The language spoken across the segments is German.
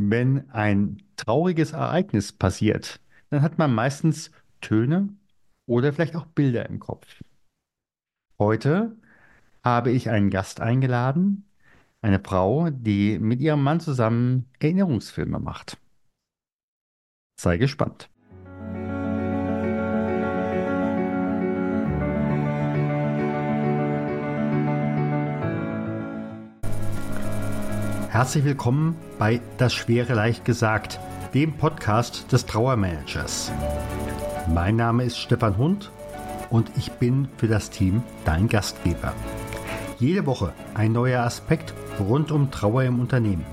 Wenn ein trauriges Ereignis passiert, dann hat man meistens Töne oder vielleicht auch Bilder im Kopf. Heute habe ich einen Gast eingeladen, eine Frau, die mit ihrem Mann zusammen Erinnerungsfilme macht. Sei gespannt. Herzlich willkommen bei Das Schwere leicht gesagt, dem Podcast des Trauermanagers. Mein Name ist Stefan Hund und ich bin für das Team dein Gastgeber. Jede Woche ein neuer Aspekt rund um Trauer im Unternehmen.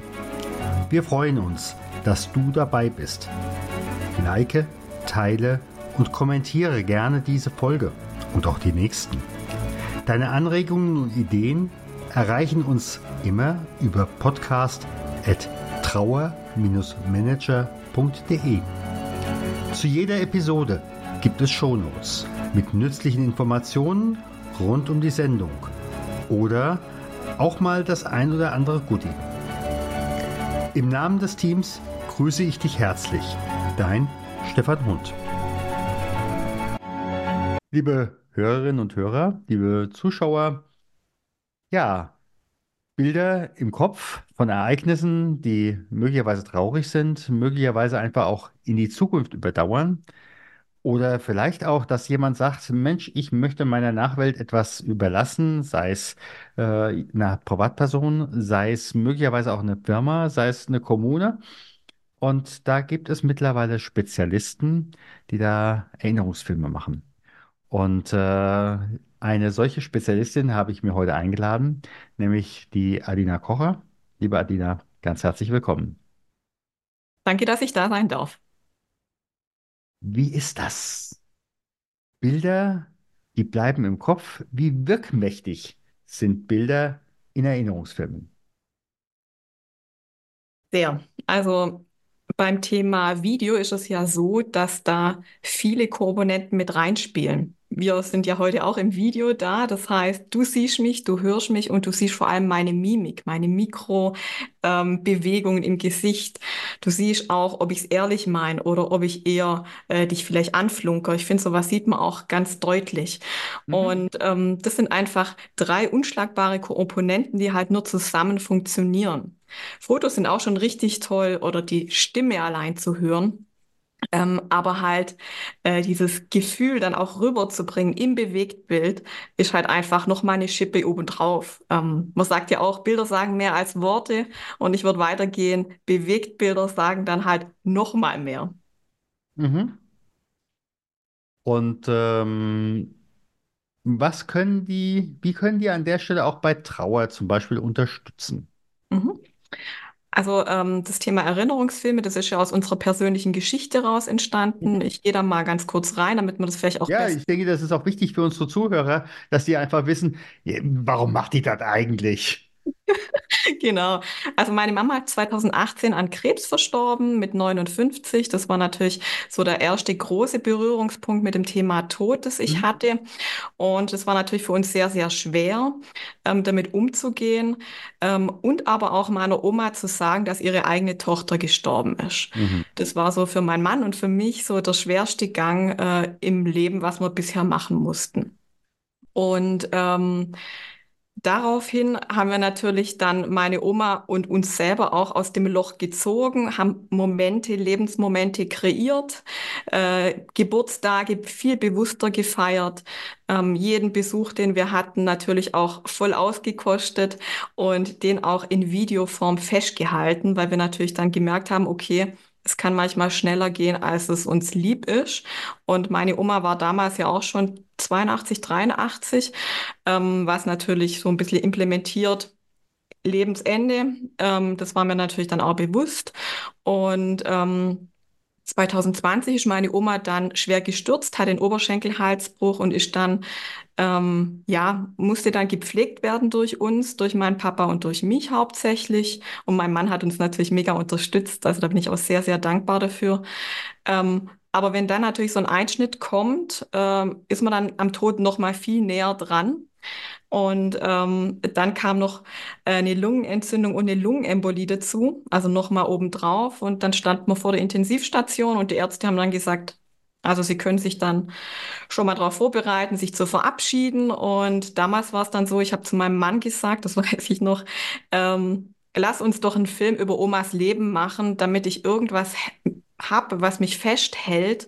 Wir freuen uns, dass du dabei bist. Like, teile und kommentiere gerne diese Folge und auch die nächsten. Deine Anregungen und Ideen erreichen uns immer über podcast.trauer-manager.de. Zu jeder Episode gibt es Shownotes mit nützlichen Informationen rund um die Sendung oder auch mal das ein oder andere Goodie. Im Namen des Teams grüße ich dich herzlich. Dein Stefan Hund. Liebe Hörerinnen und Hörer, liebe Zuschauer, ja, Bilder im Kopf von Ereignissen, die möglicherweise traurig sind, möglicherweise einfach auch in die Zukunft überdauern. Oder vielleicht auch, dass jemand sagt, Mensch, ich möchte meiner Nachwelt etwas überlassen, sei es äh, eine Privatperson, sei es möglicherweise auch eine Firma, sei es eine Kommune. Und da gibt es mittlerweile Spezialisten, die da Erinnerungsfilme machen. Und äh, eine solche Spezialistin habe ich mir heute eingeladen, nämlich die Adina Kocher. Liebe Adina, ganz herzlich willkommen. Danke, dass ich da sein darf. Wie ist das? Bilder, die bleiben im Kopf. Wie wirkmächtig sind Bilder in Erinnerungsfilmen? Sehr. Also beim Thema Video ist es ja so, dass da viele Komponenten mit reinspielen. Wir sind ja heute auch im Video da. Das heißt, du siehst mich, du hörst mich und du siehst vor allem meine Mimik, meine Mikrobewegungen ähm, im Gesicht. Du siehst auch, ob ich es ehrlich meine oder ob ich eher äh, dich vielleicht anflunker. Ich finde, sowas sieht man auch ganz deutlich. Mhm. Und ähm, das sind einfach drei unschlagbare Komponenten, die halt nur zusammen funktionieren. Fotos sind auch schon richtig toll oder die Stimme allein zu hören. Ähm, aber halt äh, dieses Gefühl dann auch rüberzubringen im Bewegtbild ist halt einfach noch mal eine Schippe obendrauf. Ähm, man sagt ja auch, Bilder sagen mehr als Worte und ich würde weitergehen, Bewegtbilder sagen dann halt noch mal mehr. Mhm. Und ähm, was können die, wie können die an der Stelle auch bei Trauer zum Beispiel unterstützen? Mhm. Also ähm, das Thema Erinnerungsfilme, das ist ja aus unserer persönlichen Geschichte raus entstanden. Ich gehe da mal ganz kurz rein, damit man das vielleicht auch Ja, ich denke, das ist auch wichtig für unsere Zuhörer, dass die einfach wissen, warum macht die das eigentlich? Genau. Also meine Mama hat 2018 an Krebs verstorben mit 59. Das war natürlich so der erste große Berührungspunkt mit dem Thema Tod, das ich Mhm. hatte. Und es war natürlich für uns sehr, sehr schwer, ähm, damit umzugehen. Ähm, und aber auch meiner Oma zu sagen, dass ihre eigene Tochter gestorben ist. Mhm. Das war so für meinen Mann und für mich so der schwerste Gang äh, im Leben, was wir bisher machen mussten. Und ähm, Daraufhin haben wir natürlich dann meine Oma und uns selber auch aus dem Loch gezogen, haben Momente, Lebensmomente kreiert, äh, Geburtstage viel bewusster gefeiert, ähm, jeden Besuch, den wir hatten, natürlich auch voll ausgekostet und den auch in Videoform festgehalten, weil wir natürlich dann gemerkt haben, okay, es kann manchmal schneller gehen, als es uns lieb ist. Und meine Oma war damals ja auch schon 82, 83, ähm, was natürlich so ein bisschen implementiert. Lebensende, ähm, das war mir natürlich dann auch bewusst. Und ähm, 2020 ist meine Oma dann schwer gestürzt, hat den Oberschenkelhalsbruch und ist dann, ähm, ja, musste dann gepflegt werden durch uns, durch meinen Papa und durch mich hauptsächlich. Und mein Mann hat uns natürlich mega unterstützt. Also da bin ich auch sehr, sehr dankbar dafür. Ähm, aber wenn dann natürlich so ein Einschnitt kommt, ähm, ist man dann am Tod noch mal viel näher dran. Und ähm, dann kam noch äh, eine Lungenentzündung und eine Lungenembolie dazu, also nochmal obendrauf. Und dann stand man vor der Intensivstation und die Ärzte haben dann gesagt, also Sie können sich dann schon mal darauf vorbereiten, sich zu verabschieden. Und damals war es dann so, ich habe zu meinem Mann gesagt, das weiß ich noch, ähm, lass uns doch einen Film über Omas Leben machen, damit ich irgendwas habe, was mich festhält.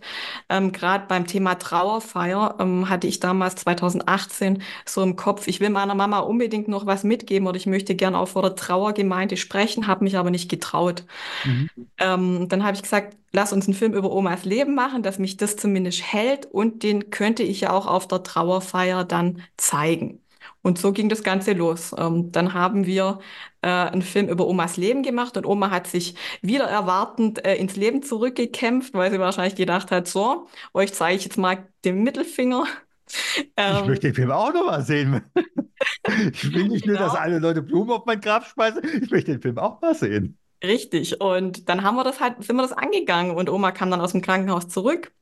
Ähm, Gerade beim Thema Trauerfeier ähm, hatte ich damals 2018 so im Kopf, ich will meiner Mama unbedingt noch was mitgeben oder ich möchte gerne auch vor der Trauergemeinde sprechen, habe mich aber nicht getraut. Mhm. Ähm, dann habe ich gesagt, lass uns einen Film über Omas Leben machen, dass mich das zumindest hält und den könnte ich ja auch auf der Trauerfeier dann zeigen. Und so ging das Ganze los. Ähm, dann haben wir äh, einen Film über Omas Leben gemacht und Oma hat sich wieder erwartend äh, ins Leben zurückgekämpft, weil sie wahrscheinlich gedacht hat, so, euch zeige ich jetzt mal den Mittelfinger. Ich Ähm, möchte den Film auch noch mal sehen. Ich will nicht nur, dass genau. alle Leute Blumen auf mein Grab schmeißen, ich möchte den Film auch mal sehen. Richtig. Und dann haben wir das halt, sind wir das angegangen und Oma kam dann aus dem Krankenhaus zurück.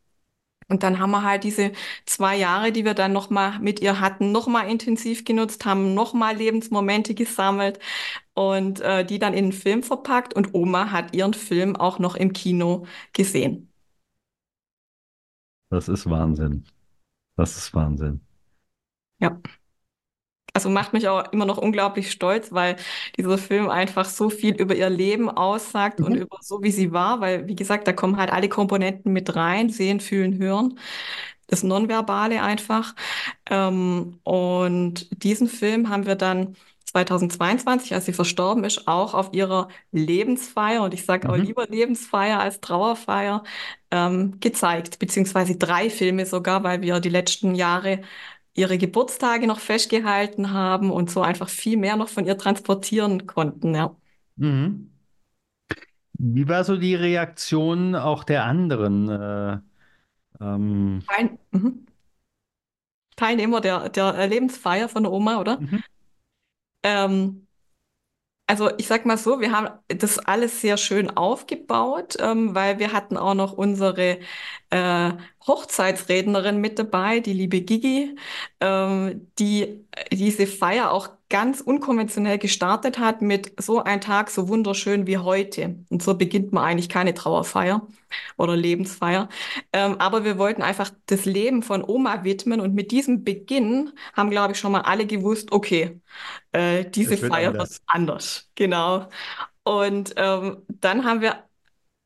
Und dann haben wir halt diese zwei Jahre, die wir dann nochmal mit ihr hatten, nochmal intensiv genutzt, haben nochmal Lebensmomente gesammelt und äh, die dann in einen Film verpackt. Und Oma hat ihren Film auch noch im Kino gesehen. Das ist Wahnsinn. Das ist Wahnsinn. Ja. Also macht mich auch immer noch unglaublich stolz, weil dieser Film einfach so viel über ihr Leben aussagt und Mhm. über so, wie sie war, weil, wie gesagt, da kommen halt alle Komponenten mit rein, sehen, fühlen, hören. das Nonverbale einfach. Ähm, und diesen Film haben wir dann 2022, als sie verstorben ist, auch auf ihrer Lebensfeier, und ich sage auch Mhm. lieber Lebensfeier als Trauerfeier, ähm, gezeigt, beziehungsweise drei Filme sogar, weil wir die letzten Jahre ihre Geburtstage noch festgehalten haben und so einfach viel mehr noch von ihr transportieren konnten, ja. Mhm. Wie war so die Reaktion auch der anderen äh, ähm, Ein, mhm. Teilnehmer der, der Lebensfeier von der Oma, oder? mhm. Ähm, Also ich sag mal so, wir haben das alles sehr schön aufgebaut, ähm, weil wir hatten auch noch unsere äh, Hochzeitsrednerin mit dabei, die liebe Gigi, ähm, die diese Feier auch ganz unkonventionell gestartet hat mit so ein Tag so wunderschön wie heute. Und so beginnt man eigentlich keine Trauerfeier oder Lebensfeier. Ähm, aber wir wollten einfach das Leben von Oma widmen und mit diesem Beginn haben, glaube ich, schon mal alle gewusst, okay, äh, diese Es wird Feier wird anders. anders, genau. Und ähm, dann haben wir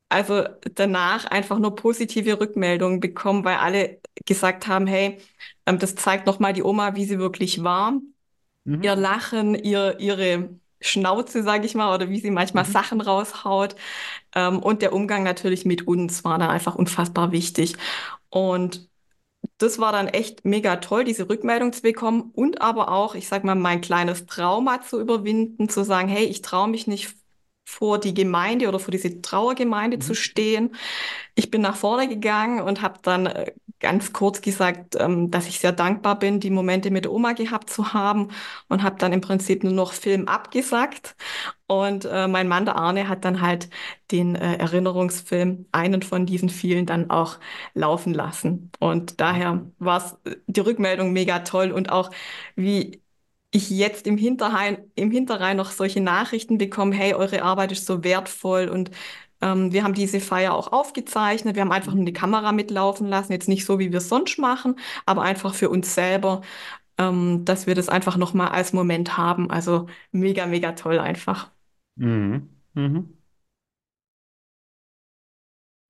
also danach einfach nur positive Rückmeldungen bekommen, weil alle gesagt haben, hey, ähm, das zeigt nochmal die Oma, wie sie wirklich war. Ihr Mhm. Lachen, ihr, ihre Schnauze, sage ich mal, oder wie sie manchmal Mhm. Sachen raushaut. Ähm, und der Umgang natürlich mit uns war dann einfach unfassbar wichtig. Und das war dann echt mega toll, diese Rückmeldung zu bekommen und aber auch, ich sag mal, mein kleines Trauma zu überwinden, zu sagen, hey, ich traue mich nicht vor die Gemeinde oder vor diese Trauergemeinde zu Mhm. stehen. Ich bin nach vorne gegangen und habe dann äh, ganz kurz gesagt, ähm, dass ich sehr dankbar bin, die Momente mit Oma gehabt zu haben und habe dann im Prinzip nur noch Film abgesagt. Und äh, mein Mann, der Arne, hat dann halt den äh, Erinnerungsfilm, einen von diesen vielen, dann auch laufen lassen. Und daher war es die Rückmeldung mega toll und auch wie ich jetzt im Hinterrhein, im Hinterrhein noch solche Nachrichten bekomme, hey, eure Arbeit ist so wertvoll und ähm, wir haben diese Feier auch aufgezeichnet. Wir haben einfach nur die Kamera mitlaufen lassen. Jetzt nicht so, wie wir es sonst machen, aber einfach für uns selber, ähm, dass wir das einfach nochmal als Moment haben. Also mega, mega toll einfach. Mhm. Mhm.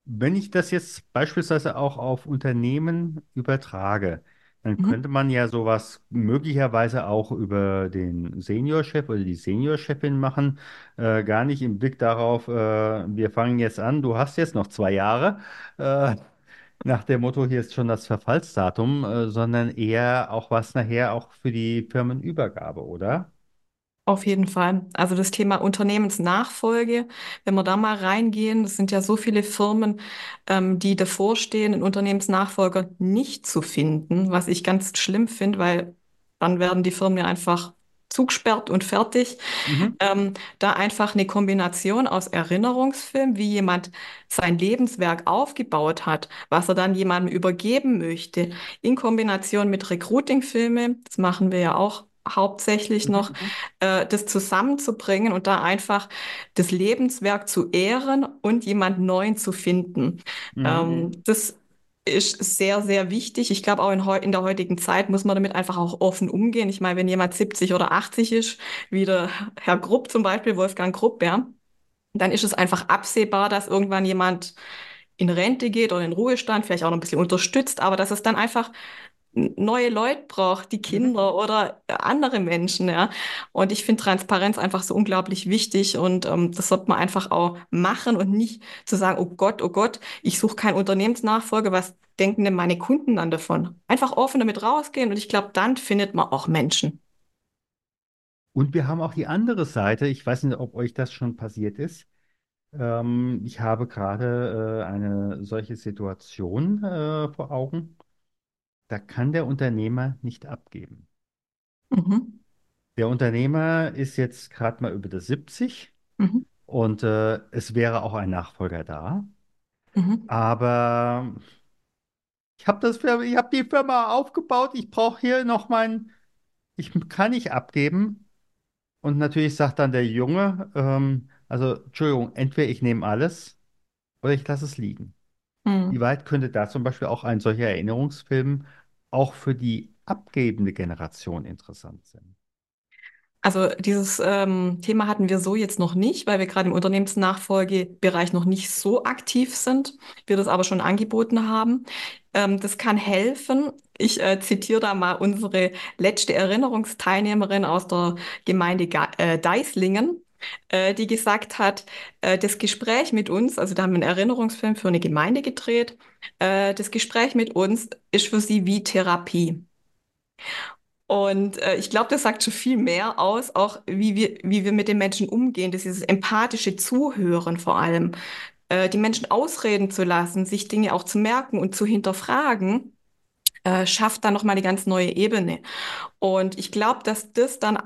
Wenn ich das jetzt beispielsweise auch auf Unternehmen übertrage, dann Mhm. könnte man ja sowas möglicherweise auch über den Seniorchef oder die Seniorchefin machen, äh, gar nicht im Blick darauf, äh, wir fangen jetzt an, du hast jetzt noch zwei Jahre, äh, nach dem Motto, hier ist schon das Verfallsdatum, äh, sondern eher auch was nachher auch für die Firmenübergabe, oder? Auf jeden Fall. Also das Thema Unternehmensnachfolge, wenn wir da mal reingehen, das sind ja so viele Firmen, ähm, die davor stehen, einen Unternehmensnachfolger nicht zu finden, was ich ganz schlimm finde, weil dann werden die Firmen ja einfach zugesperrt und fertig. Mhm. Ähm, da einfach eine Kombination aus Erinnerungsfilm, wie jemand sein Lebenswerk aufgebaut hat, was er dann jemandem übergeben möchte, in Kombination mit Recruiting-Filme, das machen wir ja auch hauptsächlich noch, Mhm, äh, das zusammenzubringen und da einfach das Lebenswerk zu ehren und jemand Neuen zu finden. mhm. Ähm, das ist sehr, sehr wichtig. Ich glaube, auch in, in der heutigen Zeit muss man damit einfach auch offen umgehen. Ich meine, wenn jemand 70 oder 80 ist, wie der Herr Grupp zum Beispiel, Wolfgang Grupp, ja, dann ist es einfach absehbar, dass irgendwann jemand in Rente geht oder in Ruhestand, vielleicht auch noch ein bisschen unterstützt, aber dass es dann einfach neue Leute braucht, die Mhm. Kinder oder andere Menschen, ja. Und ich finde Transparenz einfach so unglaublich wichtig und ähm, das sollte man einfach auch machen und nicht zu sagen, oh Gott, oh Gott, ich suche keinen Unternehmensnachfolger, was denken denn meine Kunden dann davon? Einfach offen damit rausgehen und ich glaube, dann findet man auch Menschen. Und wir haben auch die andere Seite. Ich weiß nicht, ob euch das schon passiert ist. Ähm, ich habe gerade äh, eine solche Situation äh, vor Augen. Da kann der Unternehmer nicht abgeben. Mhm. Der Unternehmer ist jetzt gerade mal über der 70 Mhm. und äh, es wäre auch ein Nachfolger da. Mhm. Aber ich habe das, ich habe die Firma aufgebaut. Ich brauche hier noch mein, ich kann nicht abgeben. Und natürlich sagt dann der Junge, ähm, also Entschuldigung, entweder ich nehme alles oder ich lasse es liegen. Wie Mhm. weit könnte da zum Beispiel auch ein solcher Erinnerungsfilm auch für die abgebende Generation interessant sein? Also dieses ähm, Thema hatten wir so jetzt noch nicht, weil wir gerade im Unternehmensnachfolgebereich noch nicht so aktiv sind, wir das aber schon angeboten haben. Ähm, das kann helfen. Ich äh, zitiere da mal unsere letzte Erinnerungsteilnehmerin aus der Gemeinde Ga äh, Deislingen, äh, die gesagt hat, äh, das Gespräch mit uns, also da haben wir einen Erinnerungsfilm für eine Gemeinde gedreht, äh, das Gespräch mit uns ist für sie wie Therapie. Und äh, ich glaube, das sagt schon viel mehr aus, auch wie wir, wie wir mit den Menschen umgehen, das dieses empathische Zuhören vor allem, äh, die Menschen ausreden zu lassen, sich Dinge auch zu merken und zu hinterfragen, äh, schafft dann nochmal eine ganz neue Ebene. Und ich glaube, dass das dann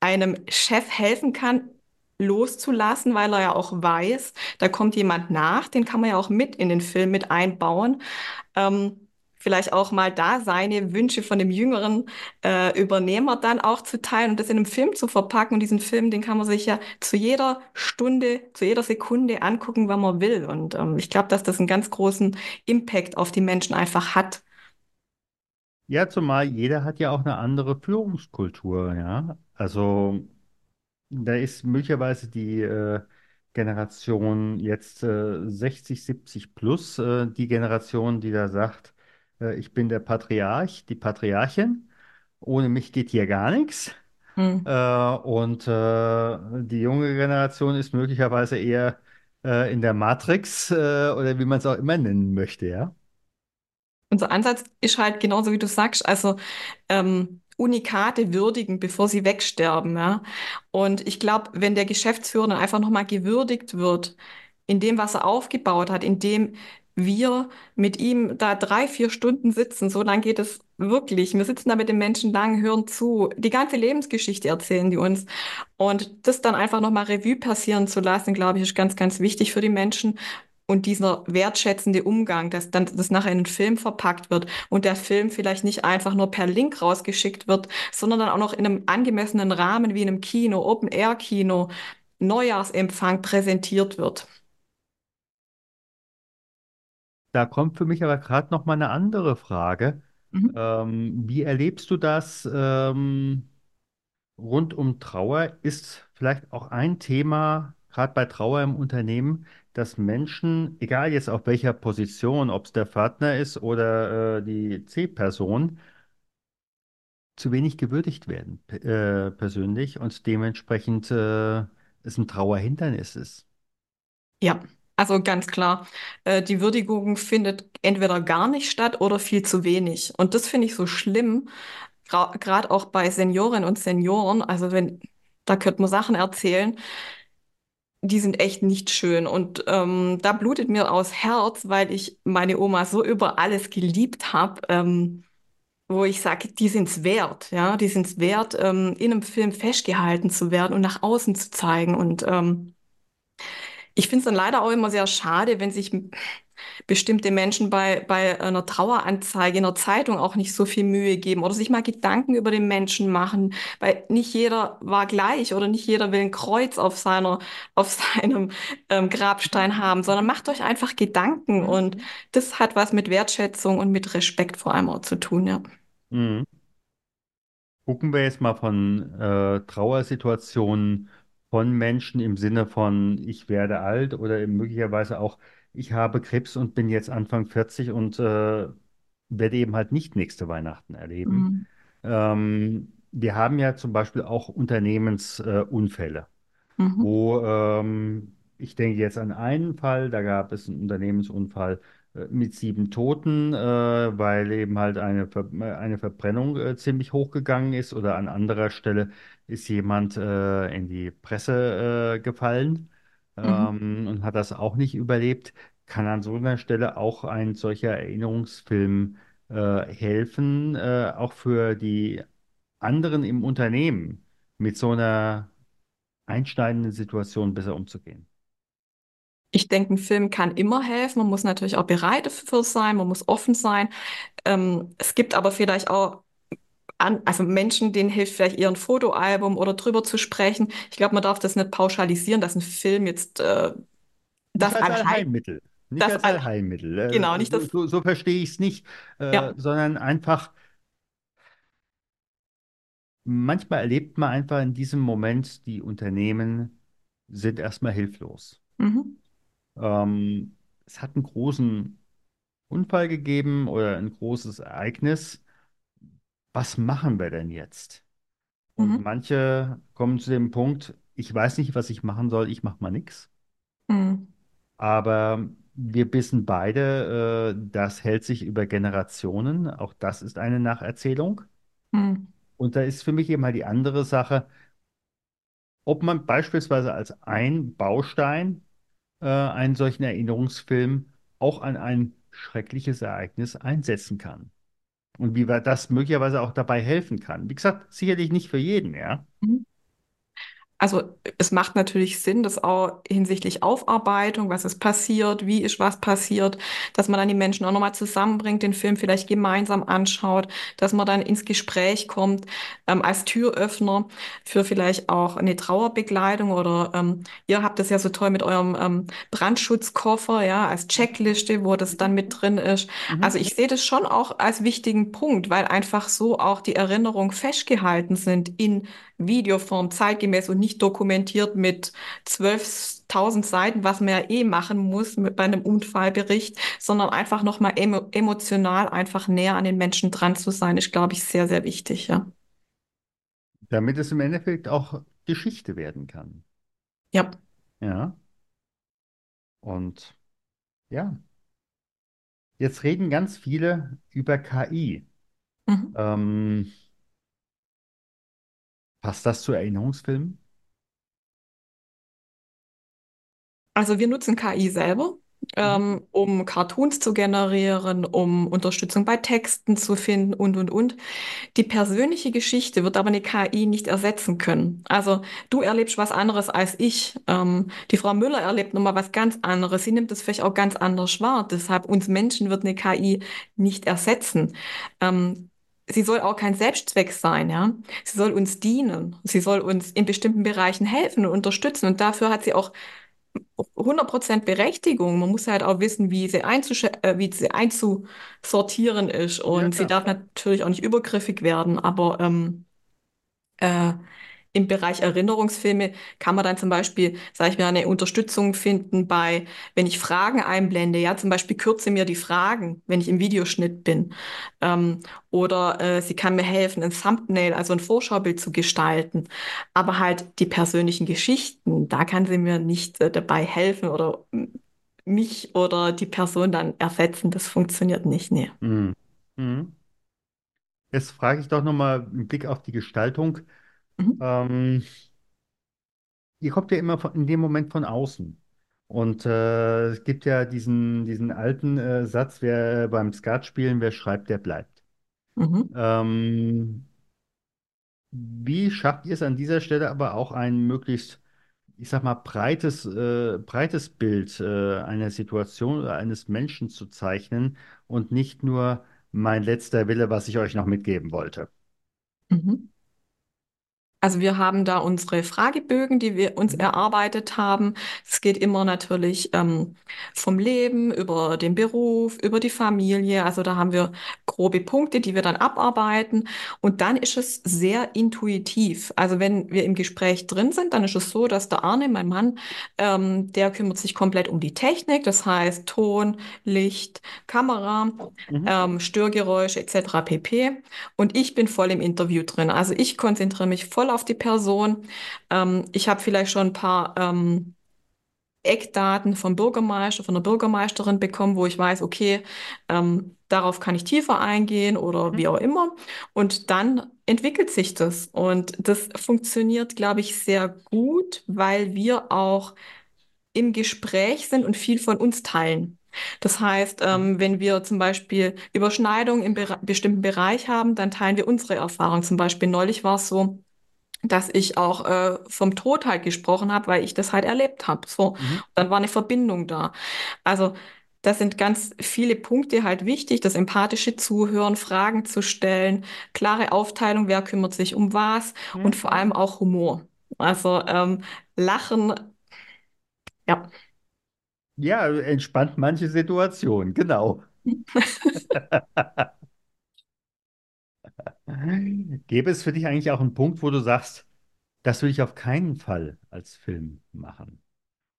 einem Chef helfen kann, loszulassen, weil er ja auch weiß, da kommt jemand nach, den kann man ja auch mit in den Film mit einbauen ähm, vielleicht auch mal da seine Wünsche von dem jüngeren äh, Übernehmer dann auch zu teilen und das in einem Film zu verpacken. Und diesen Film, den kann man sich ja zu jeder Stunde, zu jeder Sekunde angucken, wann man will. Und ähm, ich glaube, dass das einen ganz großen Impact auf die Menschen einfach hat. Ja, zumal jeder hat ja auch eine andere Führungskultur, ja. Also da ist möglicherweise die äh, Generation jetzt äh, 60, 70 plus, äh, die Generation, die da sagt, äh, ich bin der Patriarch, die Patriarchin, ohne mich geht hier gar nichts. Hm. Äh, und äh, die junge Generation ist möglicherweise eher äh, in der Matrix äh, oder wie man es auch immer nennen möchte, ja. Unser Ansatz ist halt genauso wie du sagst, also ähm, Unikate würdigen, bevor sie wegsterben, ja. Und ich glaube, wenn der Geschäftsführer dann einfach nochmal gewürdigt wird, in dem, was er aufgebaut hat, in dem wir mit ihm da drei, vier Stunden sitzen, so lang geht es wirklich. Wir sitzen da mit den Menschen lang, hören zu, die ganze Lebensgeschichte erzählen die uns. Und das dann einfach nochmal Revue passieren zu lassen, glaube ich, ist ganz, ganz wichtig für die Menschen. Und dieser wertschätzende Umgang, dass dann das nachher in einen Film verpackt wird und der Film vielleicht nicht einfach nur per Link rausgeschickt wird, sondern dann auch noch in einem angemessenen Rahmen wie in einem Kino, Open-Air-Kino, Neujahrsempfang präsentiert wird. Da kommt für mich aber gerade noch mal eine andere Frage. Mhm. Ähm, wie erlebst du das ähm, rund um Trauer? Ist vielleicht auch ein Thema, gerade bei Trauer im Unternehmen, dass Menschen, egal jetzt auf welcher Position, ob es der Partner ist oder äh, die C-Person, zu wenig gewürdigt werden, äh, persönlich und dementsprechend äh, es ein Trauerhindernis ist. Ja, also ganz klar, äh, die Würdigung findet entweder gar nicht statt oder viel zu wenig. Und das finde ich so schlimm, gerade auch bei Seniorinnen und Senioren. Also wenn, da könnte man Sachen erzählen, die sind echt nicht schön. Und ähm, da blutet mir aus Herz, weil ich meine Oma so über alles geliebt habe, ähm, wo ich sage, die sind's wert, ja, die sind's wert, ähm, in einem Film festgehalten zu werden und nach außen zu zeigen. Und ähm, ich finde es dann leider auch immer sehr schade, wenn sich bestimmte Menschen bei, bei einer Traueranzeige in der Zeitung auch nicht so viel Mühe geben oder sich mal Gedanken über den Menschen machen, weil nicht jeder war gleich oder nicht jeder will ein Kreuz auf seiner, auf seinem ähm, Grabstein haben, sondern macht euch einfach Gedanken und Mhm. das hat was mit Wertschätzung und mit Respekt vor allem auch zu tun, ja. Mhm. Gucken wir jetzt mal von äh, Trauersituationen von Menschen im Sinne von ich werde alt oder möglicherweise auch ich habe Krebs und bin jetzt Anfang 40 und äh, werde eben halt nicht nächste Weihnachten erleben. Mhm. Ähm, wir haben ja zum Beispiel auch Unternehmensunfälle. Äh, Mhm. wo ähm, ich denke jetzt an einen Fall, da gab es einen Unternehmensunfall mit sieben Toten, äh, weil eben halt eine, Ver äh, eine Verbrennung äh, ziemlich hochgegangen ist oder an anderer Stelle ist jemand äh, in die Presse äh, gefallen Mhm. ähm, und hat das auch nicht überlebt. Kann an so einer Stelle auch ein solcher Erinnerungsfilm äh, helfen, äh, auch für die anderen im Unternehmen mit so einer einschneidenden Situationen besser umzugehen. Ich denke, ein Film kann immer helfen. Man muss natürlich auch bereit dafür sein, man muss offen sein. Ähm, es gibt aber vielleicht auch an, also Menschen, denen hilft vielleicht eher ein Fotoalbum oder drüber zu sprechen. Ich glaube, man darf das nicht pauschalisieren, dass ein Film jetzt äh, Nicht das als Allheilmittel. Nicht das als all, Allheilmittel. genau, Äh, nicht so, das, so, so verstehe ich es nicht, äh, ja. sondern einfach, manchmal erlebt man einfach in diesem Moment, die Unternehmen sind erstmal hilflos. Mhm. Ähm, es hat einen großen Unfall gegeben oder ein großes Ereignis. Was machen wir denn jetzt? Und Mhm. manche kommen zu dem Punkt, ich weiß nicht, was ich machen soll, ich mache mal nichts. Mhm. Aber wir wissen beide, äh, das hält sich über Generationen. Auch das ist eine Nacherzählung. Mhm. Und da ist für mich eben halt die andere Sache, ob man beispielsweise als ein Baustein äh, einen solchen Erinnerungsfilm auch an ein schreckliches Ereignis einsetzen kann. Und wie das möglicherweise auch dabei helfen kann. Wie gesagt, sicherlich nicht für jeden, ja. Mhm. Also es macht natürlich Sinn, dass auch hinsichtlich Aufarbeitung, was ist passiert, wie ist was passiert, dass man dann die Menschen auch nochmal zusammenbringt, den Film vielleicht gemeinsam anschaut, dass man dann ins Gespräch kommt, ähm, als Türöffner für vielleicht auch eine Trauerbekleidung oder ähm, ihr habt das ja so toll mit eurem ähm, Brandschutzkoffer, ja, als Checkliste, wo das dann mit drin ist. Also Mhm. ich sehe das schon auch als wichtigen Punkt, weil einfach so auch die Erinnerungen festgehalten sind in Videoform zeitgemäß und nicht dokumentiert mit 12.000 Seiten, was man ja eh machen muss mit, bei einem Unfallbericht, sondern einfach nochmal emo emotional einfach näher an den Menschen dran zu sein, ist, glaube ich, sehr, sehr wichtig, ja. Damit es im Endeffekt auch Geschichte werden kann. Ja. Ja. Und ja, jetzt reden ganz viele über KI. Mhm. Ähm, passt das zu Erinnerungsfilmen? Also wir nutzen KI selber, Mhm. ähm, um Cartoons zu generieren, um Unterstützung bei Texten zu finden und, und, und. Die persönliche Geschichte wird aber eine KI nicht ersetzen können. Also du erlebst was anderes als ich. Ähm, die Frau Müller erlebt nochmal was ganz anderes. Sie nimmt es vielleicht auch ganz anders wahr. Deshalb uns Menschen wird eine KI nicht ersetzen. Ähm, sie soll auch kein Selbstzweck sein, ja. Sie soll uns dienen. Sie soll uns in bestimmten Bereichen helfen und unterstützen. Und dafür hat sie auch 100% Berechtigung. Man muss halt auch wissen, wie sie, äh, wie sie einzusortieren ist. Ja, Und sie klar. darf natürlich auch nicht übergriffig werden, aber ähm, äh, im Bereich Erinnerungsfilme kann man dann zum Beispiel, sage ich mal, eine Unterstützung finden bei, wenn ich Fragen einblende, ja, zum Beispiel kürze mir die Fragen, wenn ich im Videoschnitt bin. Ähm, oder äh, sie kann mir helfen, ein Thumbnail, also ein Vorschaubild zu gestalten. Aber halt die persönlichen Geschichten, da kann sie mir nicht äh, dabei helfen oder mich oder die Person dann ersetzen. Das funktioniert nicht, nee. Mhm. Mhm. Jetzt frage ich doch nochmal einen Blick auf die Gestaltung. Mhm. Ähm, ihr kommt ja immer von, in dem Moment von außen. Und äh, es gibt ja diesen, diesen alten äh, Satz, wer beim Skat spielen, wer schreibt, der bleibt. Mhm. Ähm, wie schafft ihr es an dieser Stelle aber auch einen möglichst ich sag mal, breites, äh, breites Bild äh, einer Situation oder eines Menschen zu zeichnen und nicht nur mein letzter Wille, was ich euch noch mitgeben wollte. Mhm. Also wir haben da unsere Fragebögen, die wir uns Mhm. erarbeitet haben. Es geht immer natürlich ähm, vom Leben über den Beruf, über die Familie. Also da haben wir grobe Punkte, die wir dann abarbeiten. Und dann ist es sehr intuitiv. Also wenn wir im Gespräch drin sind, dann ist es so, dass der Arne, mein Mann, ähm, der kümmert sich komplett um die Technik. Das heißt Ton, Licht, Kamera, Mhm. ähm, Störgeräusche etc. pp. Und ich bin voll im Interview drin. Also ich konzentriere mich voll auf die Person. Ähm, ich habe vielleicht schon ein paar ähm, Eckdaten vom Bürgermeister, von der Bürgermeisterin bekommen, wo ich weiß, okay, ähm, darauf kann ich tiefer eingehen oder wie Mhm. auch immer. Und dann entwickelt sich das. Und das funktioniert, glaube ich, sehr gut, weil wir auch im Gespräch sind und viel von uns teilen. Das heißt, Mhm. ähm, wenn wir zum Beispiel Überschneidungen im Bere bestimmten Bereich haben, dann teilen wir unsere Erfahrung. Zum Beispiel neulich war es so, dass ich auch äh, vom Tod halt gesprochen habe, weil ich das halt erlebt habe. So, Mhm. dann war eine Verbindung da. Also das sind ganz viele Punkte halt wichtig, das empathische Zuhören, Fragen zu stellen, klare Aufteilung, wer kümmert sich um was und Mhm. vor allem auch Humor. Also ähm, Lachen, ja. Ja, entspannt manche Situation, genau. Gäbe es für dich eigentlich auch einen Punkt, wo du sagst, das will ich auf keinen Fall als Film machen?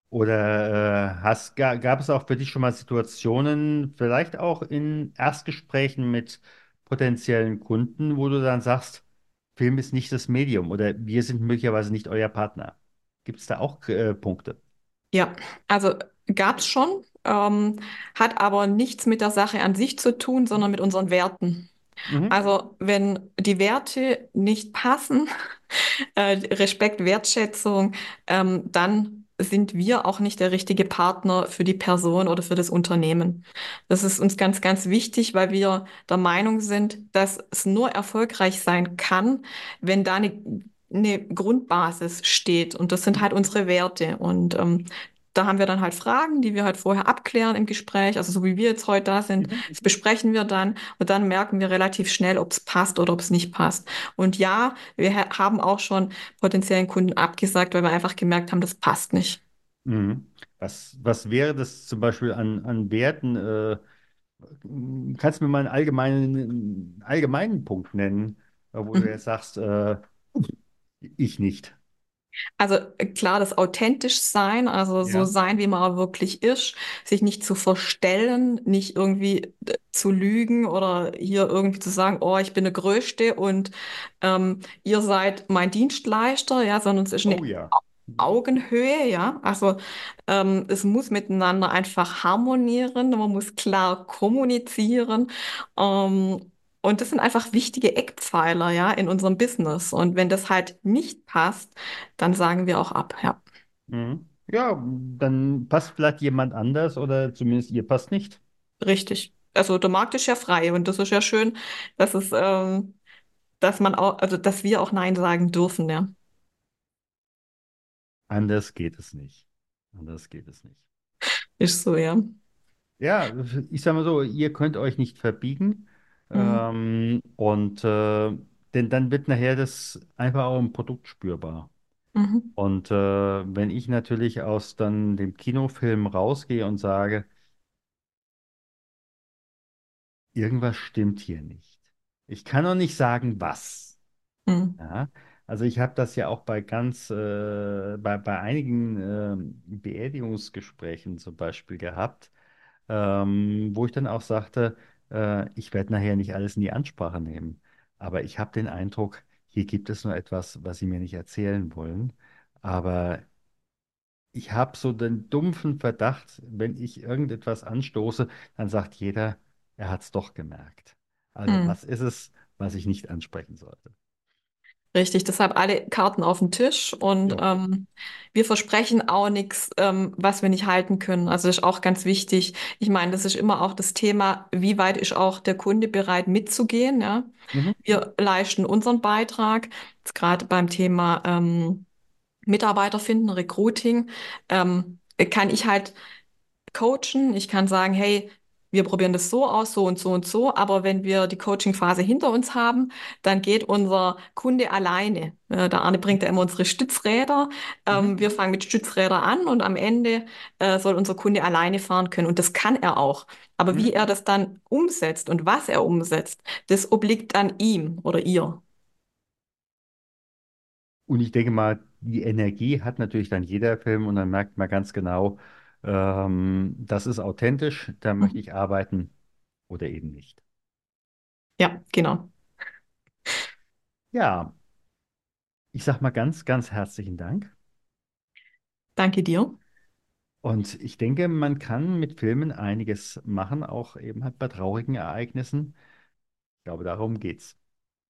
Oder äh, hast, ga, gab es auch für dich schon mal Situationen, vielleicht auch in Erstgesprächen mit potenziellen Kunden, wo du dann sagst, Film ist nicht das Medium oder wir sind möglicherweise nicht euer Partner? Gibt es da auch äh, Punkte? Ja, also gab's schon, ähm, hat aber nichts mit der Sache an sich zu tun, sondern mit unseren Werten. Mhm. Also wenn die Werte nicht passen, äh, Respekt, Wertschätzung, ähm, dann sind wir auch nicht der richtige Partner für die Person oder für das Unternehmen. Das ist uns ganz, ganz wichtig, weil wir der Meinung sind, dass es nur erfolgreich sein kann, wenn da eine, eine Grundbasis steht. Und das sind halt unsere Werte. Und ähm, da haben wir dann halt Fragen, die wir halt vorher abklären im Gespräch. Also so wie wir jetzt heute da sind, Mhm. das besprechen wir dann und dann merken wir relativ schnell, ob es passt oder ob es nicht passt. Und ja, wir ha haben auch schon potenziellen Kunden abgesagt, weil wir einfach gemerkt haben, das passt nicht. Mhm. Was, was wäre das zum Beispiel an, an Werten? Äh, kannst du mir mal einen allgemeinen, allgemeinen Punkt nennen, wo du Mhm. jetzt sagst, äh, ich nicht. Also äh, klar, das authentisch sein, also so Ja. sein, wie man wirklich ist, sich nicht zu verstellen, nicht irgendwie äh, zu lügen oder hier irgendwie zu sagen, oh, ich bin der Größte und ähm, ihr seid mein Dienstleister, ja, sondern es ist Oh eine ja. Mhm. Augenhöhe, ja. Also ähm, es muss miteinander einfach harmonieren, man muss klar kommunizieren. Ähm, und das sind einfach wichtige Eckpfeiler, ja, in unserem Business. Und wenn das halt nicht passt, dann sagen wir auch ab, ja. Mhm. Ja, dann passt vielleicht jemand anders oder zumindest ihr passt nicht. Richtig. Also der Markt ist ja frei und das ist ja schön, dass es, ähm, dass man auch, also dass wir auch Nein sagen dürfen, ja. Anders geht es nicht. Anders geht es nicht. Ist so, ja. Ja, ich sag mal so, ihr könnt euch nicht verbiegen. Mhm. Ähm, und äh, denn dann wird nachher das einfach auch im Produkt spürbar. Mhm. Und äh, wenn ich natürlich aus dann dem Kinofilm rausgehe und sage, irgendwas stimmt hier nicht. Ich kann noch nicht sagen, was. Mhm. Ja? Also ich habe das ja auch bei ganz, äh, bei, bei einigen ähm, Beerdigungsgesprächen zum Beispiel gehabt, ähm, wo ich dann auch sagte, äh, ich werde nachher nicht alles in die Ansprache nehmen. Aber ich habe den Eindruck, hier gibt es nur etwas, was Sie mir nicht erzählen wollen. Aber ich habe so den dumpfen Verdacht, wenn ich irgendetwas anstoße, dann sagt jeder, er hat es doch gemerkt. Also Mhm. was ist es, was ich nicht ansprechen sollte? Richtig, deshalb alle Karten auf den Tisch und Ja. ähm, wir versprechen auch nichts, ähm, was wir nicht halten können. Also das ist auch ganz wichtig. Ich meine, das ist immer auch das Thema, wie weit ist auch der Kunde bereit mitzugehen, ja? Mhm. Wir leisten unseren Beitrag, jetzt gerade beim Thema ähm, Mitarbeiter finden, Recruiting, ähm, kann ich halt coachen. Ich kann sagen, hey, wir probieren das so aus, so und so und so. Aber wenn wir die Coaching-Phase hinter uns haben, dann geht unser Kunde alleine. Äh, der Arne bringt ja immer unsere Stützräder. Ähm, Mhm. wir fangen mit Stützrädern an und am Ende äh, soll unser Kunde alleine fahren können. Und das kann er auch. Aber wie Mhm. er das dann umsetzt und was er umsetzt, das obliegt dann ihm oder ihr. Und ich denke mal, die Energie hat natürlich dann jeder Film und dann merkt man ganz genau, ähm, das ist authentisch, da möchte ich arbeiten oder eben nicht. Ja, genau. Ja, ich sag mal ganz, ganz herzlichen Dank. Danke dir. Und ich denke, man kann mit Filmen einiges machen, auch eben halt bei traurigen Ereignissen. Ich glaube, darum geht's.